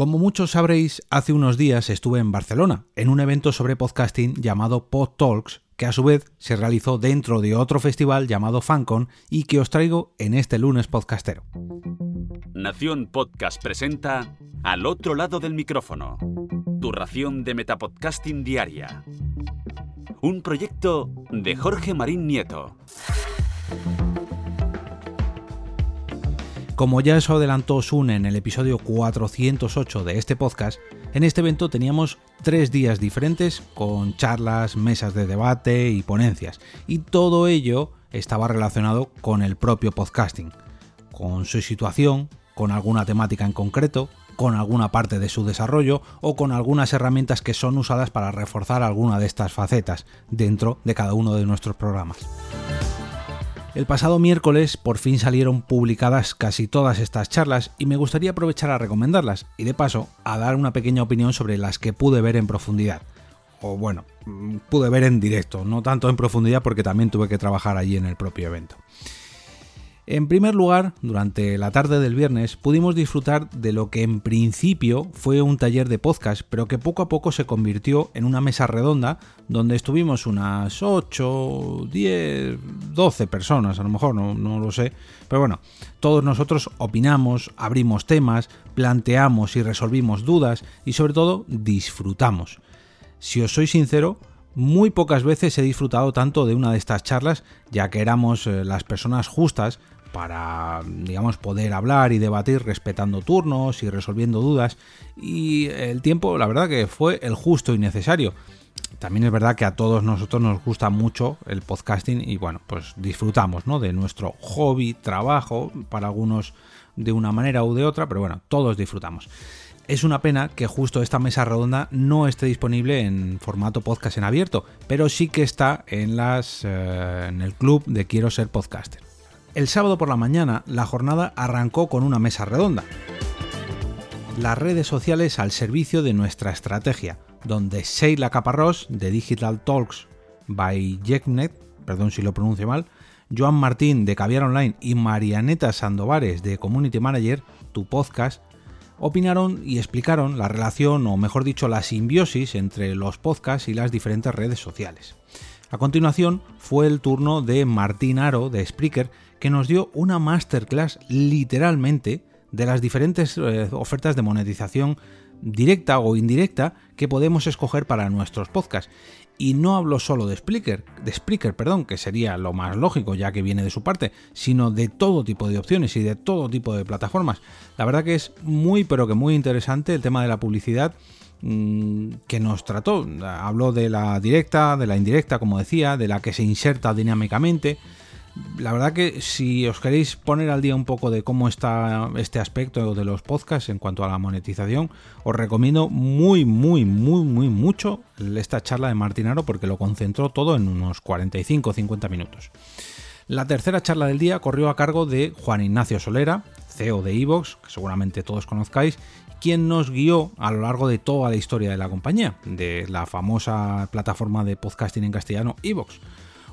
Como muchos sabréis, hace unos días estuve en Barcelona, en un evento sobre podcasting llamado Pod Talks, que a su vez se realizó dentro de otro festival llamado FanCon y que os traigo en este lunes podcastero. Nación Podcast presenta Al otro lado del micrófono, tu ración de metapodcasting diaria. Un proyecto de Jorge Marín Nieto. Como ya os adelantó Sun en el episodio 408 de este podcast, en este evento teníamos tres días diferentes con charlas, mesas de debate y ponencias, y todo ello estaba relacionado con el propio podcasting, con su situación, con alguna temática en concreto, con alguna parte de su desarrollo o con algunas herramientas que son usadas para reforzar alguna de estas facetas dentro de cada uno de nuestros programas. El pasado miércoles por fin salieron publicadas casi todas estas charlas y me gustaría aprovechar a recomendarlas y de paso a dar una pequeña opinión sobre las que pude ver en profundidad. O bueno, mm, pude ver en directo, no tanto en profundidad porque también tuve que trabajar allí en el propio evento. En primer lugar, durante la tarde del viernes pudimos disfrutar de lo que en principio fue un taller de podcast, pero que poco a poco se convirtió en una mesa redonda donde estuvimos unas 8, 10, 12 personas, a lo mejor, no, no lo sé, pero bueno, todos nosotros opinamos, abrimos temas, planteamos y resolvimos dudas y sobre todo disfrutamos. Si os soy sincero, muy pocas veces he disfrutado tanto de una de estas charlas, ya que éramos eh, las personas justas para, digamos, poder hablar y debatir respetando turnos y resolviendo dudas. Y el tiempo, la verdad que fue el justo y necesario. También es verdad que a todos nosotros nos gusta mucho el podcasting y bueno, pues disfrutamos ¿no? de nuestro hobby, trabajo, para algunos de una manera u de otra, pero bueno, todos disfrutamos. Es una pena que justo esta mesa redonda no esté disponible en formato podcast en abierto, pero sí que está en, las, eh, en el club de Quiero ser podcaster. El sábado por la mañana la jornada arrancó con una mesa redonda. Las redes sociales al servicio de nuestra estrategia, donde Sheila Caparrós de Digital Talks by Jeknet, perdón si lo pronuncio mal, Joan Martín de Caviar Online y Marianeta Sandovares de Community Manager, tu podcast, opinaron y explicaron la relación, o mejor dicho, la simbiosis entre los podcasts y las diferentes redes sociales. A continuación fue el turno de Martín Aro de Spreaker, que nos dio una masterclass literalmente de las diferentes eh, ofertas de monetización directa o indirecta que podemos escoger para nuestros podcasts. Y no hablo solo de Spreaker, de perdón, que sería lo más lógico ya que viene de su parte, sino de todo tipo de opciones y de todo tipo de plataformas. La verdad que es muy pero que muy interesante el tema de la publicidad mm, que nos trató. Habló de la directa, de la indirecta, como decía, de la que se inserta dinámicamente, la verdad que si os queréis poner al día un poco de cómo está este aspecto de los podcasts en cuanto a la monetización, os recomiendo muy, muy, muy, muy mucho esta charla de Martinaro porque lo concentró todo en unos 45 o 50 minutos. La tercera charla del día corrió a cargo de Juan Ignacio Solera, CEO de Evox, que seguramente todos conozcáis, quien nos guió a lo largo de toda la historia de la compañía, de la famosa plataforma de podcasting en castellano Evox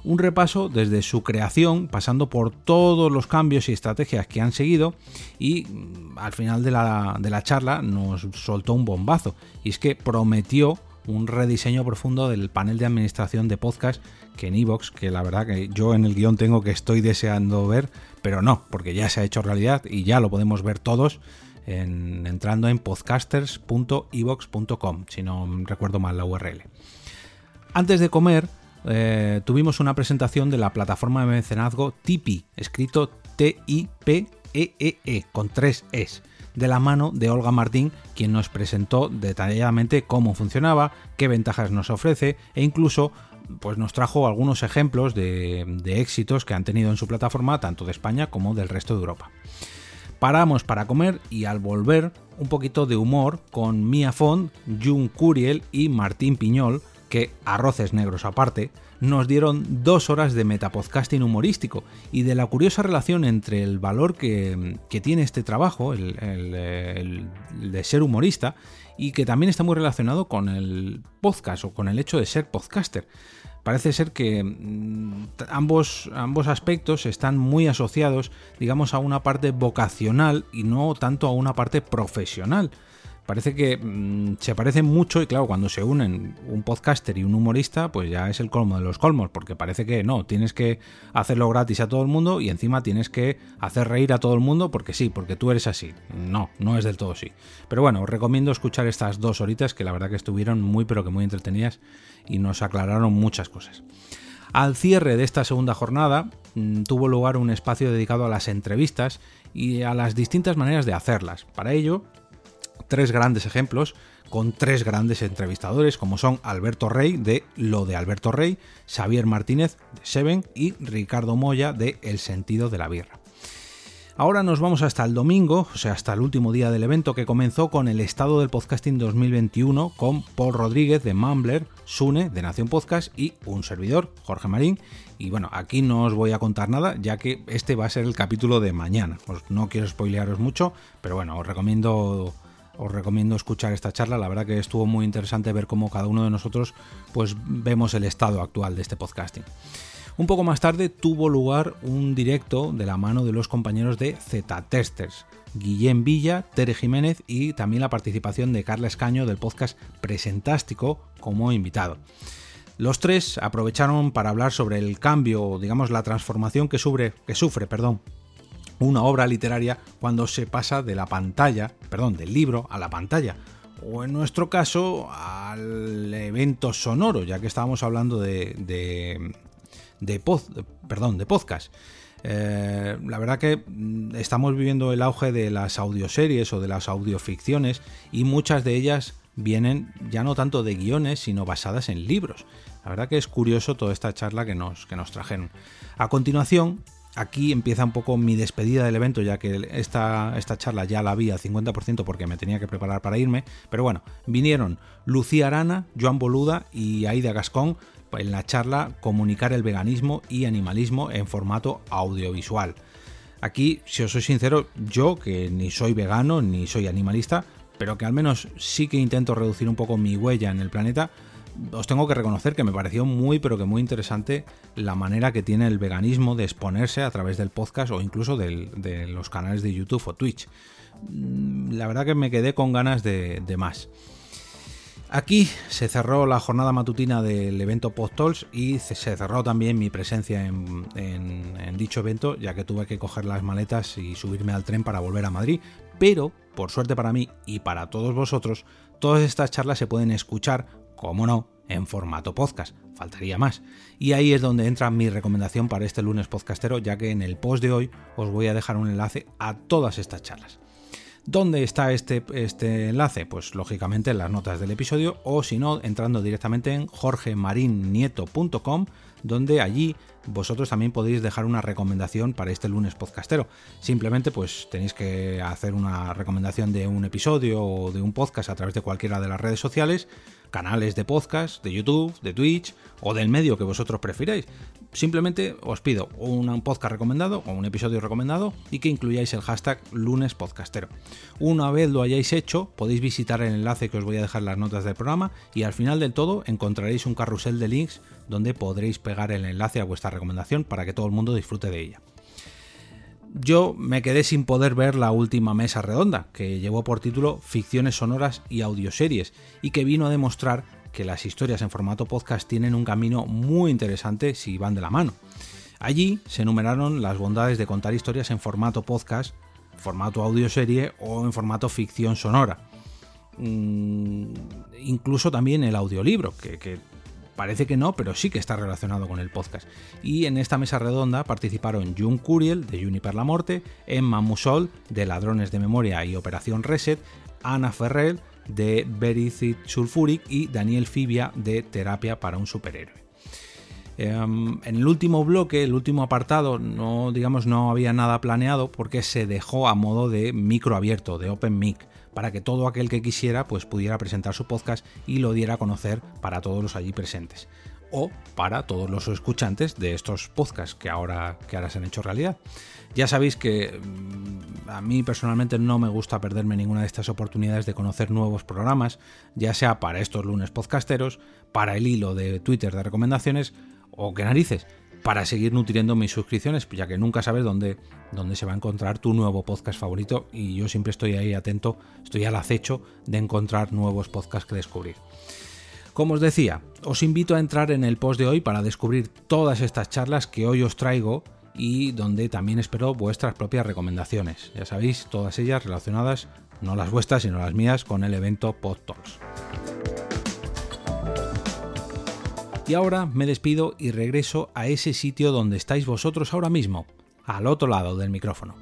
un repaso desde su creación, pasando por todos los cambios y estrategias que han seguido y mm, al final de la, charla nos soltó un bombazo y es que prometió un rediseño profundo del panel de administración de podcast que en Evox, que la verdad que yo en el guion tengo que estoy deseando ver, pero no, porque ya se ha hecho realidad y ya lo podemos ver todos entrando en podcasters.evox.com, si no recuerdo mal la URL. Antes de comer, eh, tuvimos una presentación de la plataforma de mecenazgo Tipi, escrito T-I-P-E-E-E, e, con tres Es, de la mano de Olga Martín, quien nos presentó detalladamente cómo funcionaba, qué ventajas nos ofrece e incluso pues nos trajo algunos ejemplos de, éxitos que han tenido en su plataforma, tanto de España como del resto de Europa. Paramos para comer y al volver un poquito de humor con Mia Font, Jun Curiel y Martín Piñol, que, arroces negros aparte, nos dieron dos horas de metapodcasting humorístico y de la curiosa relación entre el valor que, tiene este trabajo, el, de ser humorista, y que también está muy relacionado con el podcast o con el hecho de ser podcaster. Parece ser que mm, ambos, ambos aspectos están muy asociados, digamos, a una parte vocacional y no tanto a una parte profesional Parece que mm, se parecen mucho y claro, cuando se unen un podcaster y un humorista, pues ya es el colmo de los colmos, porque parece que no, tienes que hacerlo gratis a todo el mundo y encima tienes que hacer reír a todo el mundo porque sí, porque tú eres así. No, no es del todo así. Pero bueno, os recomiendo escuchar estas dos horitas que la verdad que estuvieron muy pero que muy entretenidas y nos aclararon muchas cosas. Al cierre de esta segunda jornada mm, tuvo lugar un espacio dedicado a las entrevistas y a las distintas maneras de hacerlas. Para ello, tres grandes ejemplos con tres grandes entrevistadores como son Alberto Rey de Lo de Alberto Rey, Xavier Martínez de Seven y Ricardo Moya de El sentido de la birra. Ahora nos vamos hasta el domingo, o sea, hasta el último día del evento que comenzó con el estado del podcasting 2021 con Paul Rodríguez de Mumbler, Sune de Nación Podcast y un servidor, Jorge Marín. Y bueno, aquí no os voy a contar nada, ya que este va a ser el capítulo de mañana. no quiero spoilearos mucho, pero bueno, os recomiendo os recomiendo escuchar esta charla. La verdad que estuvo muy interesante ver cómo cada uno de nosotros pues vemos el estado actual de este podcasting. Un poco más tarde tuvo lugar un directo de la mano de los compañeros de Z-Testers, Guillén Villa, Tere Jiménez y también la participación de Carla Escaño del podcast Presentástico como invitado. Los tres aprovecharon para hablar sobre el cambio, digamos la transformación que sufre, que sufre perdón, una obra literaria cuando se pasa de la pantalla, perdón, del libro a la pantalla, o en nuestro caso al evento sonoro, ya que estábamos hablando de, de, de, perdón, de podcast. Eh, la verdad que mm, estamos viviendo el auge de las audioseries o de las audioficciones y muchas de ellas vienen ya no tanto de guiones, sino basadas en libros. La verdad que es curioso toda esta charla que nos, que nos trajeron. A continuación, aquí empieza un poco mi despedida del evento, ya que esta, esta charla ya la vi al 50% porque me tenía que preparar para irme. Pero bueno, vinieron Lucía Arana, Joan Boluda y Aida Gascón en la charla Comunicar el veganismo y animalismo en formato audiovisual. Aquí, si os soy sincero, yo que ni soy vegano ni soy animalista, pero que al menos sí que intento reducir un poco mi huella en el planeta, os tengo que reconocer que me pareció muy pero que muy interesante la manera que tiene el veganismo de exponerse a través del podcast o incluso de los canales de YouTube o Twitch. Mm, la verdad que me quedé con ganas de, más. Aquí se cerró la jornada matutina del evento PodTalks y se cerró también mi presencia en, en, dicho evento, ya que tuve que coger las maletas y subirme al tren para volver a Madrid. Pero, por suerte para mí y para todos vosotros, todas estas charlas se pueden escuchar como no, en formato podcast, faltaría más. Y ahí es donde entra mi recomendación para este lunes podcastero, ya que en el post de hoy os voy a dejar un enlace a todas estas charlas. ¿Dónde está este, este enlace? Pues lógicamente en las notas del episodio o si no, entrando directamente en jorgemarinieto.com, donde allí vosotros también podéis dejar una recomendación para este lunes podcastero. Simplemente pues tenéis que hacer una recomendación de un episodio o de un podcast a través de cualquiera de las redes sociales, canales de podcast, de YouTube, de Twitch o del medio que vosotros prefiráis. Simplemente os pido un podcast recomendado o un episodio recomendado y que incluyáis el hashtag lunes podcastero. Una vez lo hayáis hecho, podéis visitar el enlace que os voy a dejar en las notas del programa y al final del todo encontraréis un carrusel de links donde podréis pegar el enlace a vuestra recomendación para que todo el mundo disfrute de ella. Yo me quedé sin poder ver la última mesa redonda, que llevó por título Ficciones sonoras y audioseries, y que vino a demostrar que las historias en formato podcast tienen un camino muy interesante si van de la mano. Allí se enumeraron las bondades de contar historias en formato podcast, formato audioserie o en formato ficción sonora. Mm, incluso también el audiolibro, que Parece que no, pero sí que está relacionado con el podcast. Y en esta mesa redonda participaron Jun Curiel de Juniper la Morte, Emma Musol de Ladrones de Memoria y Operación Reset, Ana Ferrell de Bericid Sulfuric y Daniel Fibia de Terapia para un Superhéroe. Em, en el último bloque, el último apartado, no digamos no había nada planeado porque se dejó a modo de micro abierto, de open mic para que todo aquel que quisiera pues pudiera presentar su podcast y lo diera a conocer para todos los allí presentes o para todos los escuchantes de estos podcasts que ahora, que ahora se han hecho realidad. Ya sabéis que mm, a mí personalmente no me gusta perderme ninguna de estas oportunidades de conocer nuevos programas, ya sea para estos lunes podcasteros, para el hilo de Twitter de recomendaciones o que narices, para seguir nutriendo mis suscripciones, ya que nunca sabes dónde, dónde se va a encontrar tu nuevo podcast favorito y yo siempre estoy ahí atento, estoy al acecho de encontrar nuevos podcasts que descubrir. Como os decía, os invito a entrar en el post de hoy para descubrir todas estas charlas que hoy os traigo y donde también espero vuestras propias recomendaciones. Ya sabéis, todas ellas relacionadas, no las vuestras, sino las mías, con el evento PodTalks. Y ahora me despido y regreso a ese sitio donde estáis vosotros ahora mismo, al otro lado del micrófono.